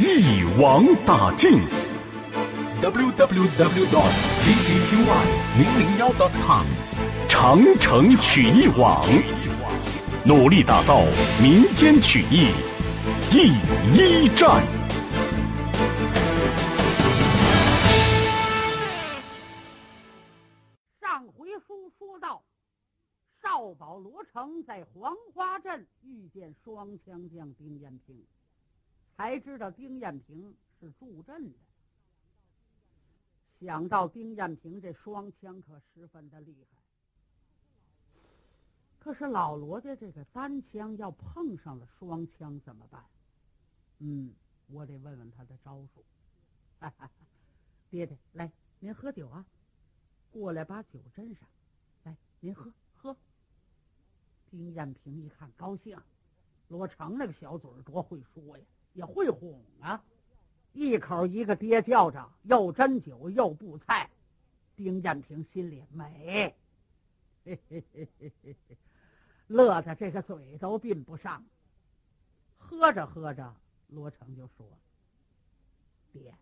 一网打尽。www dot ccqy 零零幺 dot com。长城曲艺网，努力打造民间曲艺第一站。上回书说到，少保罗成在黄花镇遇见双枪将丁延平，才知道丁艳平是助阵的。想到丁艳平这双枪可十分的厉害。可是老罗家这个单枪要碰上了双枪怎么办？嗯，我得问问他的招数。爹爹，来，您喝酒啊！过来把酒斟上，来，您喝喝。丁艳平一看高兴，罗成那个小嘴多会说呀，也会哄啊，一口一个爹叫着，又斟酒又布菜。丁艳平心里美，嘿嘿嘿嘿嘿嘿。乐的这个嘴都闭不上，喝着喝着，罗成就说：“爹，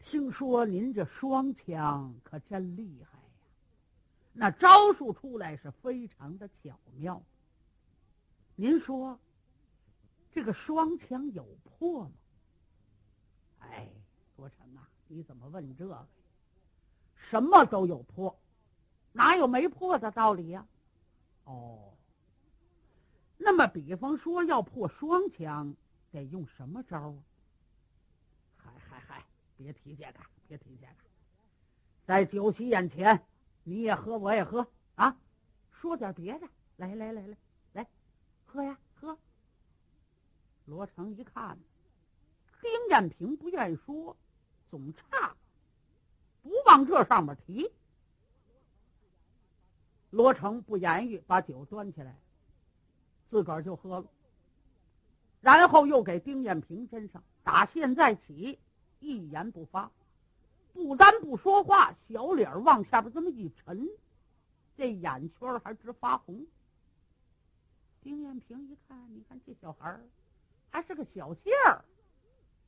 听说您这双枪可真厉害呀，那招数出来是非常的巧妙。您说这个双枪有破吗？”哎，罗成啊，你怎么问这个？什么都有破，哪有没破的道理呀？哦，那么比方说要破双枪，得用什么招啊？嗨嗨嗨，别提这个，别提这个，在酒席眼前，你也喝，我也喝啊！说点别的，来来来来来，喝呀！罗成一看，丁艳平不愿意说，总差，不往这上面提。罗成不言语，把酒端起来，自个儿就喝了。然后又给丁艳平身上，打现在起一言不发，不单不说话，小脸往下边这么一沉，这眼圈还直发红。丁艳平一看，你看这小孩还是个小杏儿，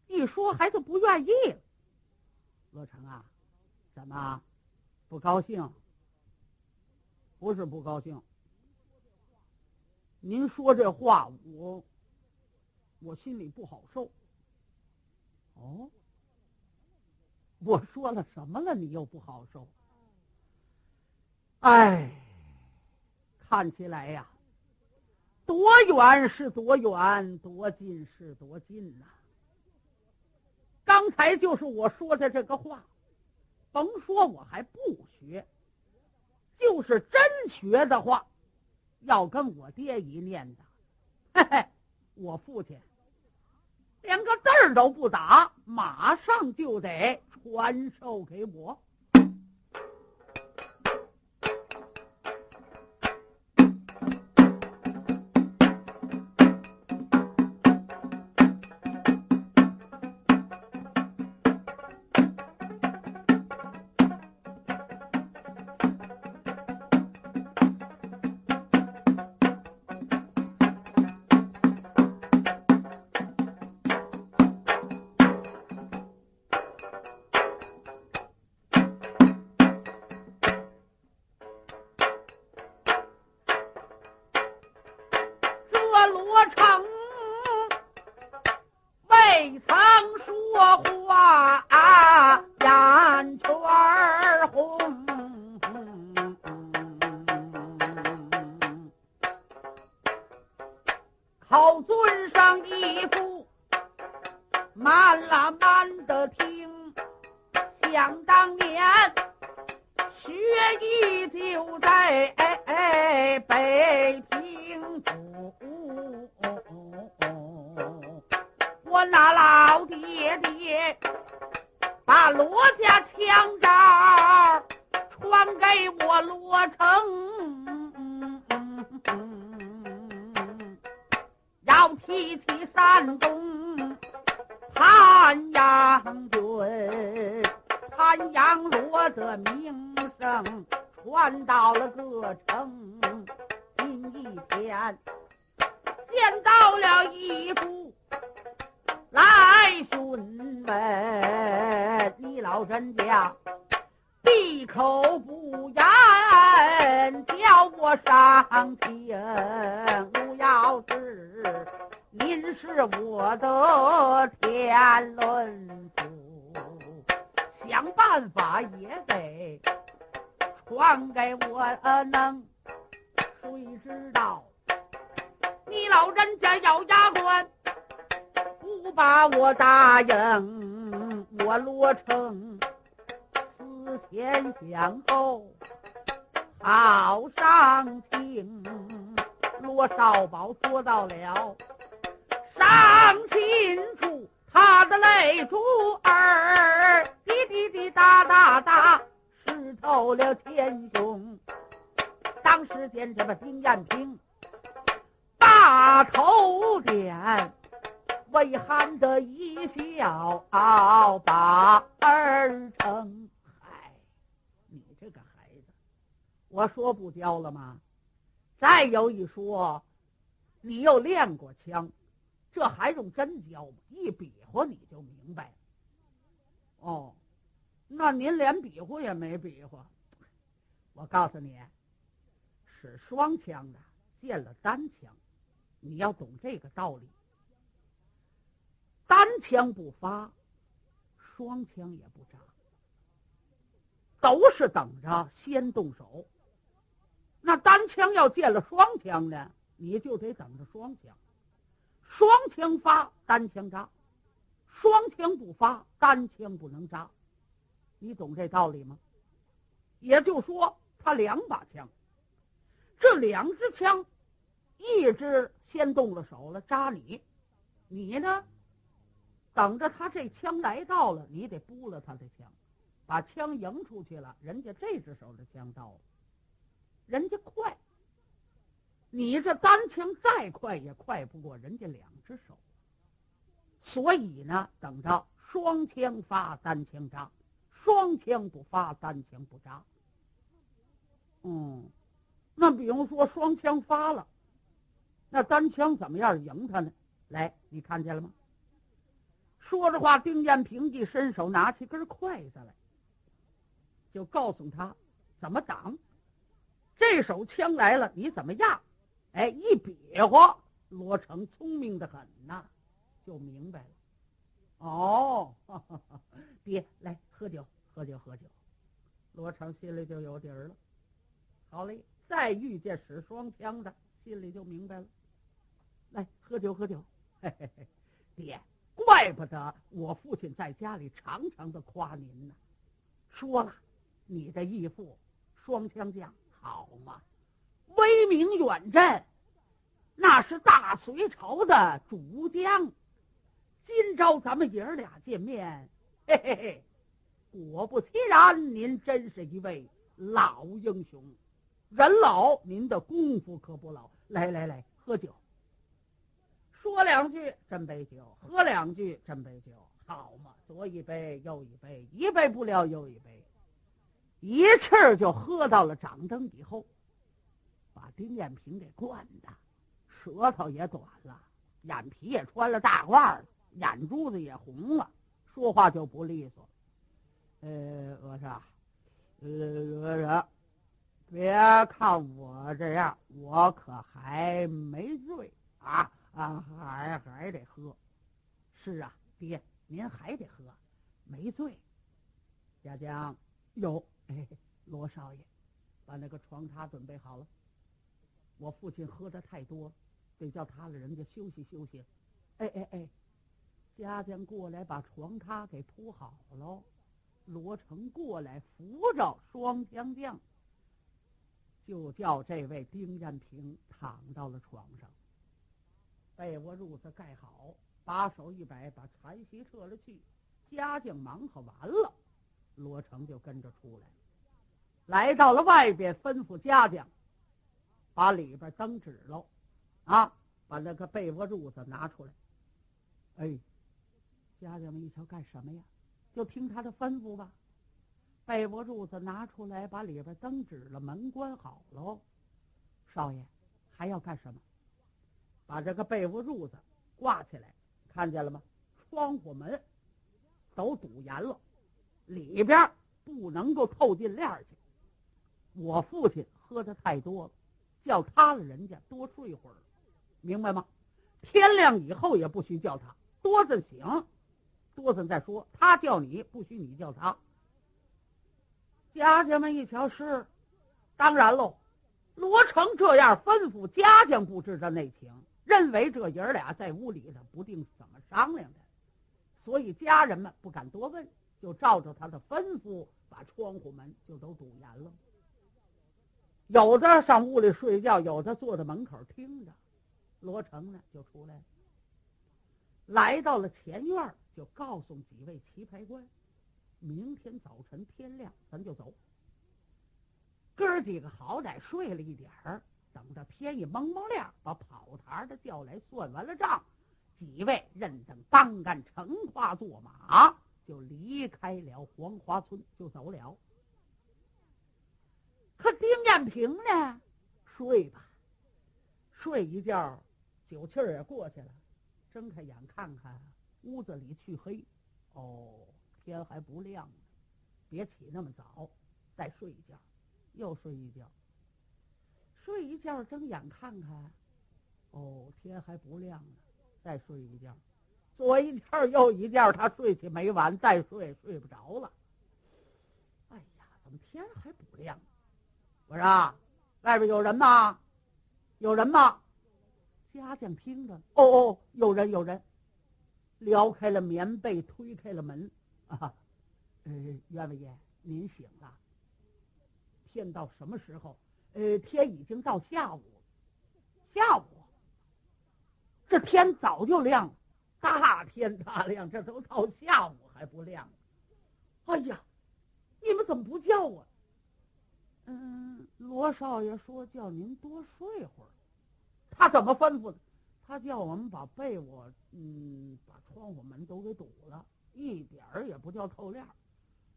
一说还是不愿意。乐成啊，怎么不高兴？不是不高兴，您说这话，我我心里不好受。哦，我说了什么了？你又不好受？哎，看起来呀，多远是多远，多近是多近呐。刚才就是我说的这个话，甭说我还不学。就是真学的话，要跟我爹一念的，嘿嘿，我父亲连个字儿都不打，马上就得传授给我。提起山东汉阳军，汉阳罗的名声传到了各城。今一天见到了一副。来询问你老人家，闭口不言，叫我上前。我要是您是我的天伦父，想办法也得传给我能。谁知道你老人家咬牙关？不把我答应，我罗成思前想后，好伤情。罗少宝说到了伤心处，他的泪珠儿滴滴滴答答答，湿透了前胸。当时间，这个丁艳平大头点。微含的一笑，把儿成。嗨，你这个孩子，我说不教了吗？再有一说，你又练过枪，这还用真教吗？一比划你就明白了。哦，那您连比划也没比划。我告诉你，使双枪的见了单枪，你要懂这个道理。单枪不发，双枪也不扎，都是等着先动手。那单枪要见了双枪呢，你就得等着双枪。双枪发，单枪扎；双枪不发，单枪不能扎。你懂这道理吗？也就说，他两把枪，这两支枪，一支先动了手了，扎你，你呢？等着他这枪来到了，你得拨了他的枪，把枪迎出去了。人家这只手的枪到了，人家快。你这单枪再快也快不过人家两只手。所以呢，等着双枪发，单枪扎；双枪不发，单枪不扎。嗯，那比如说双枪发了，那单枪怎么样赢他呢？来，你看见了吗？说着话，丁艳平一伸手拿起根筷子来，就告诉他怎么挡。这手枪来了，你怎么样？哎，一比划，罗成聪明的很呐，就明白了。哦，爹，来喝酒，喝酒，喝酒。罗成心里就有底儿了。好嘞，再遇见使双枪的，心里就明白了。来喝酒，喝酒。嘿嘿嘿，爹。怪不得我父亲在家里常常的夸您呢，说了，你的义父双枪将好嘛，威名远震，那是大隋朝的主将。今朝咱们爷儿俩见面，嘿嘿嘿，果不其然，您真是一位老英雄。人老，您的功夫可不老。来来来，喝酒。说两句，斟杯酒；喝两句，斟杯酒。好嘛，左一杯，右一杯，一杯不了又一杯，一气就喝到了掌灯以后，把丁艳平给灌的，舌头也短了，眼皮也穿了大褂了，眼珠子也红了，说话就不利索。呃，我说，呃，我说，别看我这样，我可还没醉啊。啊，还还得喝，是啊，爹，您还得喝，没醉。家将有，哎，罗少爷，把那个床榻准备好了。我父亲喝的太多了，得叫他的人家休息休息。哎哎哎，家将过来把床榻给铺好喽。罗成过来扶着双枪将，就叫这位丁艳平躺到了床上。被窝褥子盖好，把手一摆，把残席撤了去，家将忙活完了，罗成就跟着出来，来到了外边，吩咐家将把里边灯指喽，啊，把那个被窝褥子拿出来。哎，家人们一瞧，干什么呀？就听他的吩咐吧。被窝褥子拿出来，把里边灯指了，门关好喽。少爷还要干什么？把这个被窝褥子挂起来，看见了吗？窗户门都堵严了，里边不能够透进链去。我父亲喝的太多了，叫他了，人家多睡会儿，明白吗？天亮以后也不许叫他，多着醒，多着再说。他叫你，不许你叫他。家家们一瞧是，当然喽。罗成这样吩咐，家将不知道内情，认为这爷儿俩在屋里头不定怎么商量的，所以家人们不敢多问，就照着他的吩咐，把窗户门就都堵严了。有的上屋里睡觉，有的坐在门口听着。罗成呢，就出来了，来到了前院，就告诉几位棋牌官：明天早晨天亮，咱就走。哥儿几个好歹睡了一点儿，等到天一蒙蒙亮，把跑堂的叫来，算完了账，几位认等当干乘花坐马，就离开了黄花村，就走了。可丁艳平呢？睡吧，睡一觉，酒气儿也过去了。睁开眼看看，屋子里黢黑，哦，天还不亮呢。别起那么早，再睡一觉。又睡一觉，睡一觉，睁眼看看，哦，天还不亮呢，再睡一觉，左一觉右一觉，他睡起没完，再睡睡不着了。哎呀，怎么天还不亮？我说，外边有人吗？有人吗？家将听着，哦哦，有人有人，撩开了棉被，推开了门，啊，呃，员外爷，您醒了。天到什么时候？呃，天已经到下午，下午，这天早就亮了，大天大亮，这都到下午还不亮。哎呀，你们怎么不叫我？嗯，罗少爷说叫您多睡会儿。他怎么吩咐的？他叫我们把被窝，嗯，把窗户门都给堵了，一点儿也不叫透亮，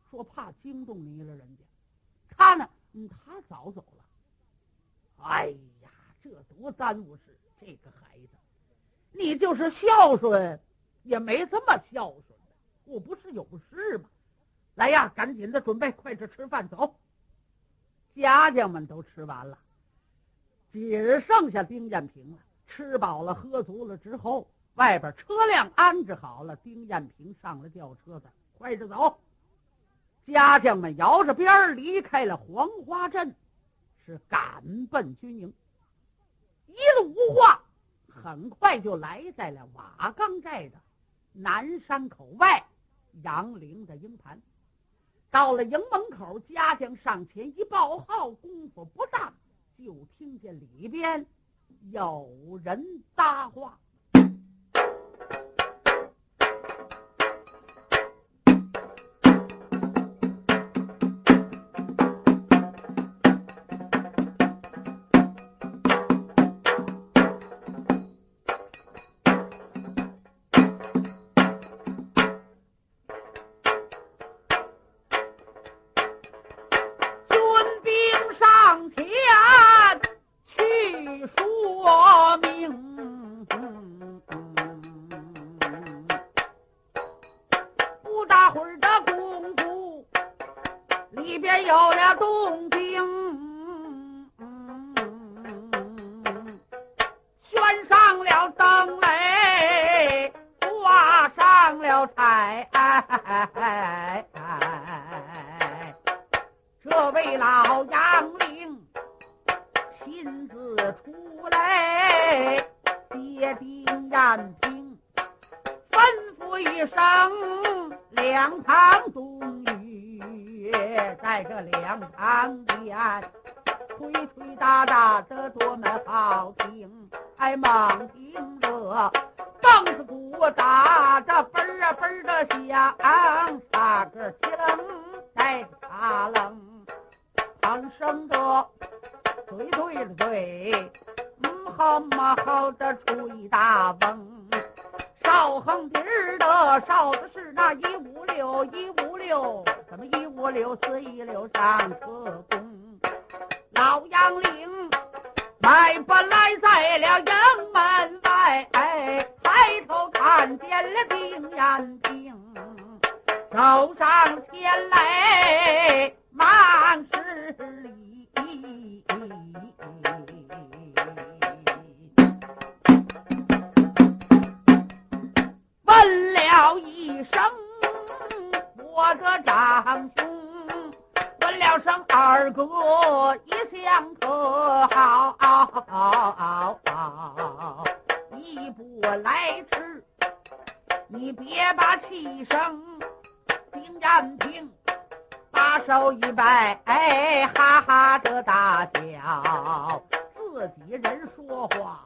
说怕惊动你了，人家。他呢？嗯，他早走了。哎呀，这多耽误事！这个孩子，你就是孝顺，也没这么孝顺的。我不是有事吗？来呀，赶紧的准备，快去吃饭走。家将们都吃完了，只剩下丁艳平了。吃饱了，喝足了之后，外边车辆安置好了，丁艳平上了轿车子，快着走。家将们摇着鞭儿离开了黄花镇，是赶奔军营。一路无话，很快就来在了瓦岗寨的南山口外杨凌的营盘。到了营门口，家将上前一报号，功夫不大，就听见里边有人搭话。爹爹燕平吩咐一声，两旁冬雨，在这两旁边推推打打的多么好听，哎，忙听着凳子鼓打着嘣啊嘣的响，擦个清，再擦冷，旁生着。对对对，好嘛好的吹大风，少横笛儿的少的是那一五六一五六，怎么一五六四一六上车工，老杨岭迈不来在了营门外，哎，抬头看见了丁延平，走上前来满是的长兄，问了声二哥一向可好？一步来迟，你别把气声。丁延平把手一摆，哎，哈哈的大笑，自己人说话。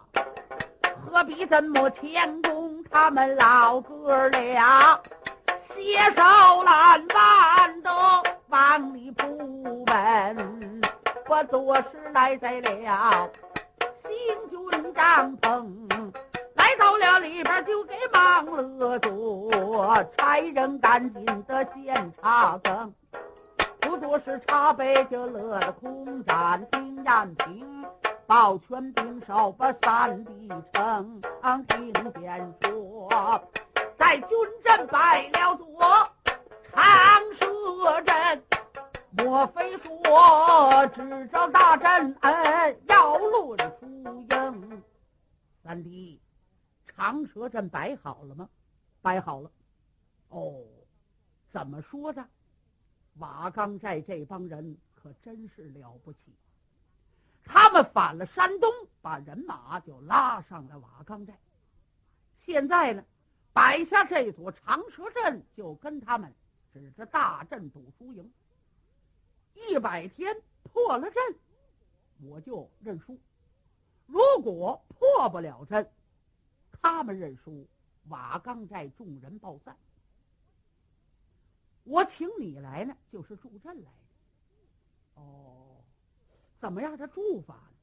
何必这么谦恭？他们老哥俩携手拦弯的往里扑奔，我多时来在了行军帐篷，来到了里边就给忙了做，差人赶紧的先插更，不多时茶杯就乐了空盏，丁延平。抱拳并手把三弟称，听见说在军阵摆了座长蛇阵，莫非说只招大阵恩要论输赢？三弟，长蛇阵摆好了吗？摆好了。哦，怎么说的？瓦岗寨这帮人可真是了不起。他们反了山东，把人马就拉上了瓦岗寨。现在呢，摆下这座长蛇阵，就跟他们指着大阵赌输赢。一百天破了阵，我就认输；如果破不了阵，他们认输，瓦岗寨众人暴散。我请你来呢，就是助阵来的。哦。怎么样的助法呢？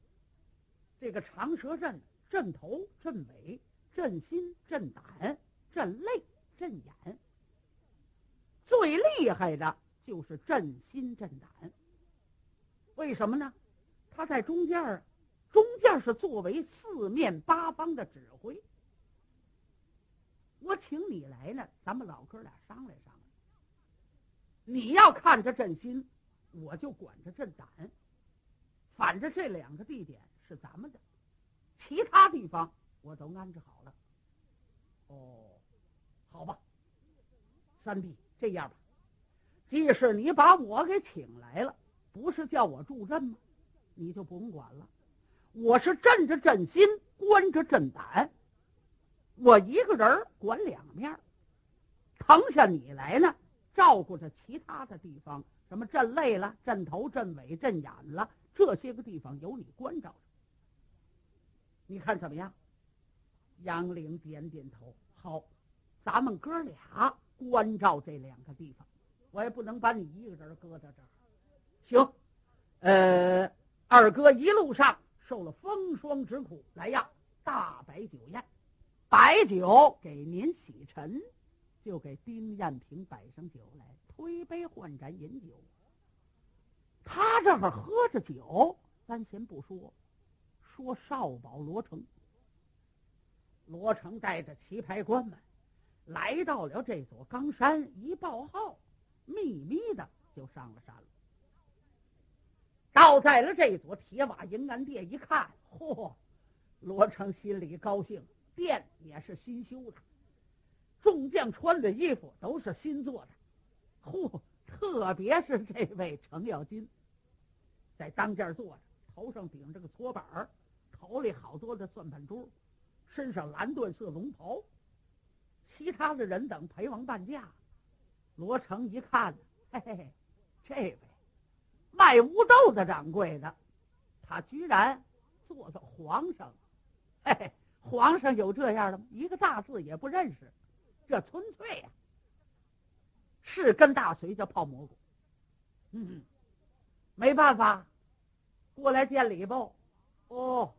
这个长蛇阵，阵头、阵尾、阵心、阵胆、阵泪、阵眼，最厉害的就是阵心、阵胆。为什么呢？他在中间儿，中间是作为四面八方的指挥。我请你来呢，咱们老哥俩商量商量。你要看着阵心，我就管着阵胆。反正这两个地点是咱们的，其他地方我都安置好了。哦，好吧，三弟，这样吧，即使你把我给请来了，不是叫我助阵吗？你就不用管了。我是镇着镇心，关着镇胆，我一个人管两面。腾下你来呢，照顾着其他的地方，什么阵肋了、阵头、阵尾、阵眼了。这些个地方有你关照着，你看怎么样？杨凌点点头，好，咱们哥俩关照这两个地方，我也不能把你一个人搁在这儿。行，呃，二哥一路上受了风霜之苦，来呀，大摆酒宴，摆酒给您洗尘，就给丁艳萍摆上酒来，推杯换盏饮酒。他这会儿喝着酒，咱先不说，说少保罗成。罗成带着棋牌官们来到了这座冈山，一报号，秘密的就上了山了。到在了这座铁瓦银安殿，一看，嚯！罗成心里高兴，殿也是新修的，众将穿的衣服都是新做的，嚯！特别是这位程咬金，在当间坐着，头上顶着个搓板儿，头里好多的算盘珠，身上蓝缎色龙袍，其他的人等陪王伴驾。罗成一看，嘿嘿嘿，这位卖乌豆的掌柜的，他居然做到皇上，嘿嘿，皇上有这样的吗？一个大字也不认识，这纯粹呀，是跟大隋叫泡蘑菇。嗯，没办法，过来见礼吧。哦，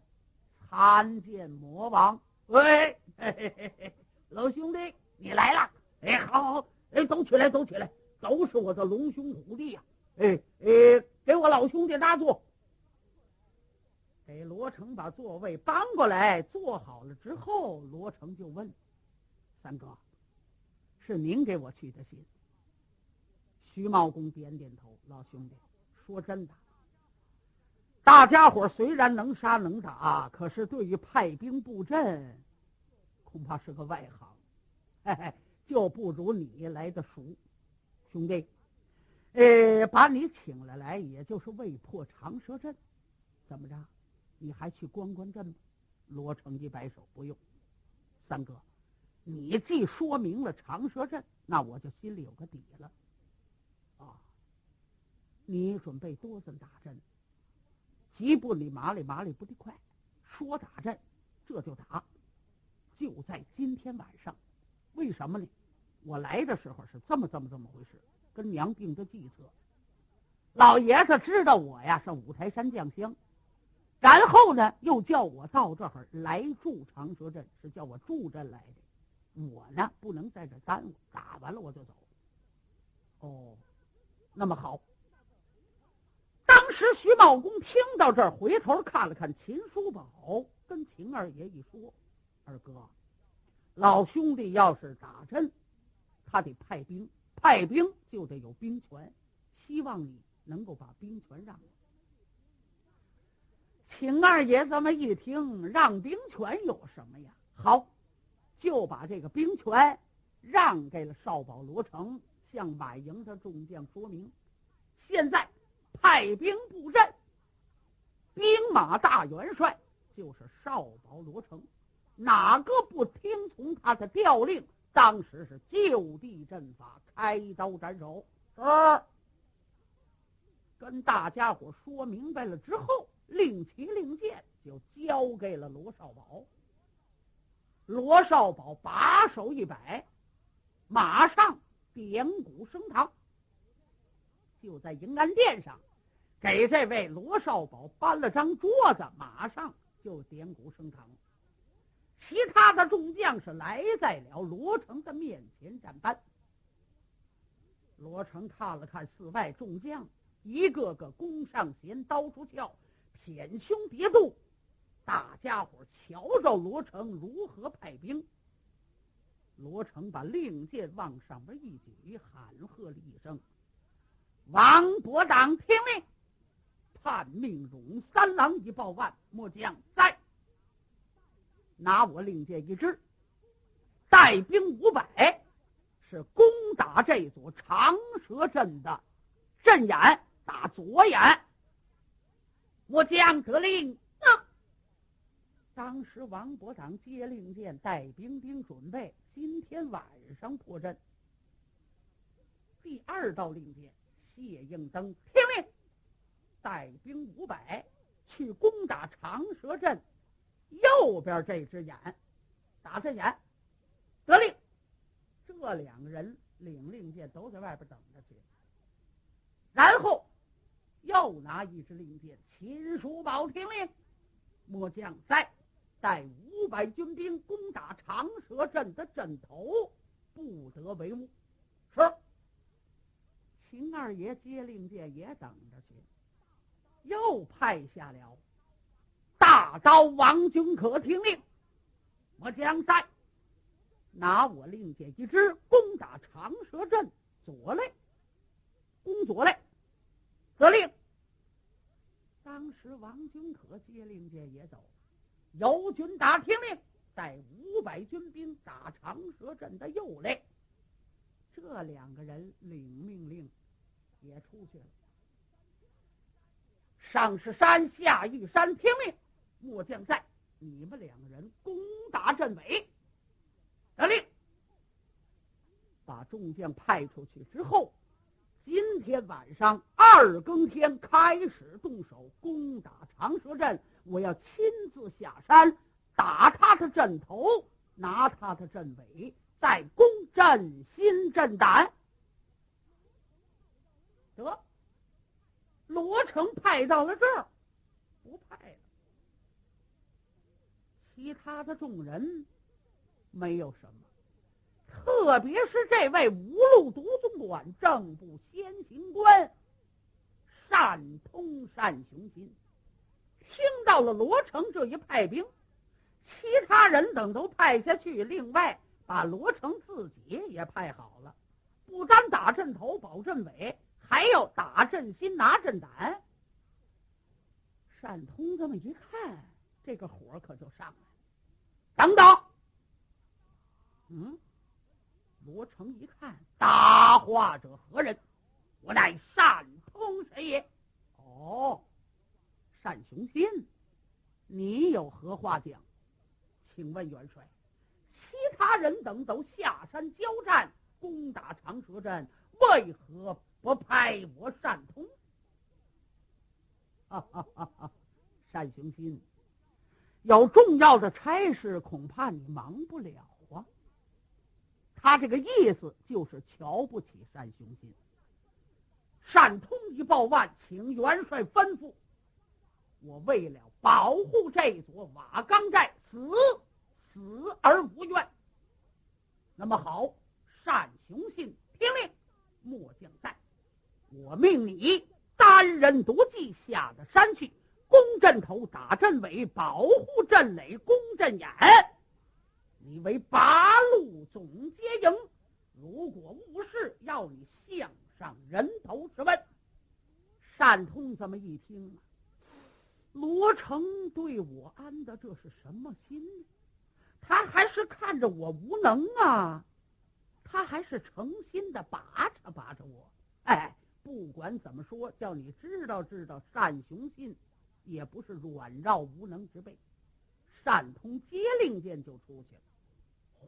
参见魔王。喂，嘿嘿嘿嘿，老兄弟，你来了。哎，好好好，哎，都起来，都起来，都是我的龙兄虎弟呀。哎哎，给我老兄弟搭座。给罗成把座位搬过来，坐好了之后，罗成就问：“三哥，是您给我去的信？”徐茂公点点头：“老兄弟，说真的，大家伙虽然能杀能打，可是对于派兵布阵，恐怕是个外行，嘿嘿，就不如你来的熟，兄弟。呃，把你请了来，也就是为破长蛇阵，怎么着？”你还去关关阵吗？罗成一摆手，不用。三哥，你既说明了长蛇阵，那我就心里有个底了。啊，你准备多少打阵？急不里麻利麻利不得快，说打阵，这就打。就在今天晚上，为什么呢？我来的时候是这么这么这么回事，跟娘定的计策。老爷子知道我呀上五台山降香。然后呢，又叫我到这儿来驻长蛇镇，是叫我住镇来的。我呢，不能在这耽误，打完了我就走。哦，那么好。当时徐茂公听到这儿，回头看了看秦叔宝，跟秦二爷一说：“二哥，老兄弟要是打阵，他得派兵，派兵就得有兵权，希望你能够把兵权让。”秦二爷这么一听，让兵权有什么呀？好，就把这个兵权让给了少保罗成，向满营的众将说明：现在派兵布阵，兵马大元帅就是少保罗成，哪个不听从他的调令，当时是就地阵法，开刀斩首。是，跟大家伙说明白了之后。令旗令箭就交给了罗少宝。罗少宝把手一摆，马上点鼓升堂。就在迎安殿上，给这位罗少宝搬了张桌子，马上就点鼓升堂。其他的众将是来在了罗成的面前站班。罗成看了看四外众将，一个个弓上弦，刀出鞘。舔胸叠肚，大家伙瞧着罗成如何派兵。罗成把令箭往上边一举，喊喝了一声：“王伯党听令，叛命勇三郎一报万，末将在。拿我令箭一支，带兵五百，是攻打这座长蛇阵的阵眼，打左眼。”我将得令。当时王伯党接令箭，带兵兵准备今天晚上破阵。第二道令箭，谢应登听令，带兵五百去攻打长蛇阵右边这只眼，打这眼。得令，这两个人领令箭都在外边等着去，然后。又拿一支令箭，秦叔宝听令，末将在带五百军兵攻打长蛇阵的阵头，不得为误。是。秦二爷接令箭也等着去，又派下了大刀王君可听令，我将在拿我令箭一支，攻打长蛇阵左肋，攻左肋。得令。当时王君可接令箭也走，尤军达听令，带五百军兵打长蛇阵的右肋。这两个人领命令也出去了。上是山，下玉山，听令，末将在，你们两个人攻打阵尾。得令，把众将派出去之后。今天晚上二更天开始动手攻打长蛇阵，我要亲自下山打他的阵头，拿他的阵尾，再攻朕心朕胆。得，罗成派到了这儿，不派了。其他的众人没有什么。特别是这位五路独总管、正部先行官单通单雄心，听到了罗成这一派兵，其他人等都派下去，另外把罗成自己也派好了，不单打阵头、保阵尾，还要打阵心、拿阵胆。单通这么一看，这个火可就上来了。等等，嗯。罗成一看，答话者何人？我乃单通神也。哦，单雄心，你有何话讲？请问元帅，其他人等都下山交战，攻打长蛇阵，为何不派我单通？哈哈哈！哈单雄心，有重要的差事，恐怕你忙不了啊。他这个意思就是瞧不起单雄信。单通一报万，请元帅吩咐。我为了保护这座瓦岗寨，死死而无怨。那么好，单雄信听令，末将在。我命你单人独骑下的山去，攻阵头，打阵尾，保护阵垒，攻阵眼。你为八路总接营，如果误事，要你向上人头质问。单通这么一听，罗成对我安的这是什么心？他还是看着我无能啊？他还是诚心的拔着拔着我？哎，不管怎么说，叫你知道知道，单雄信也不是软弱无能之辈。单通接令箭就出去了。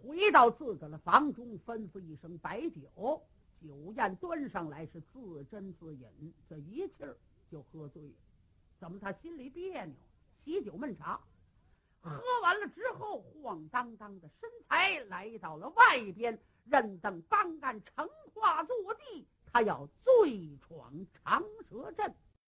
回到自个的房中，吩咐一声摆酒，酒宴端上来是自斟自饮，这一气儿就喝醉了。怎么他心里别扭？喜酒闷茶，喝完了之后，晃荡荡的身材来到了外边，任等方干成跨坐地，他要醉闯长蛇阵。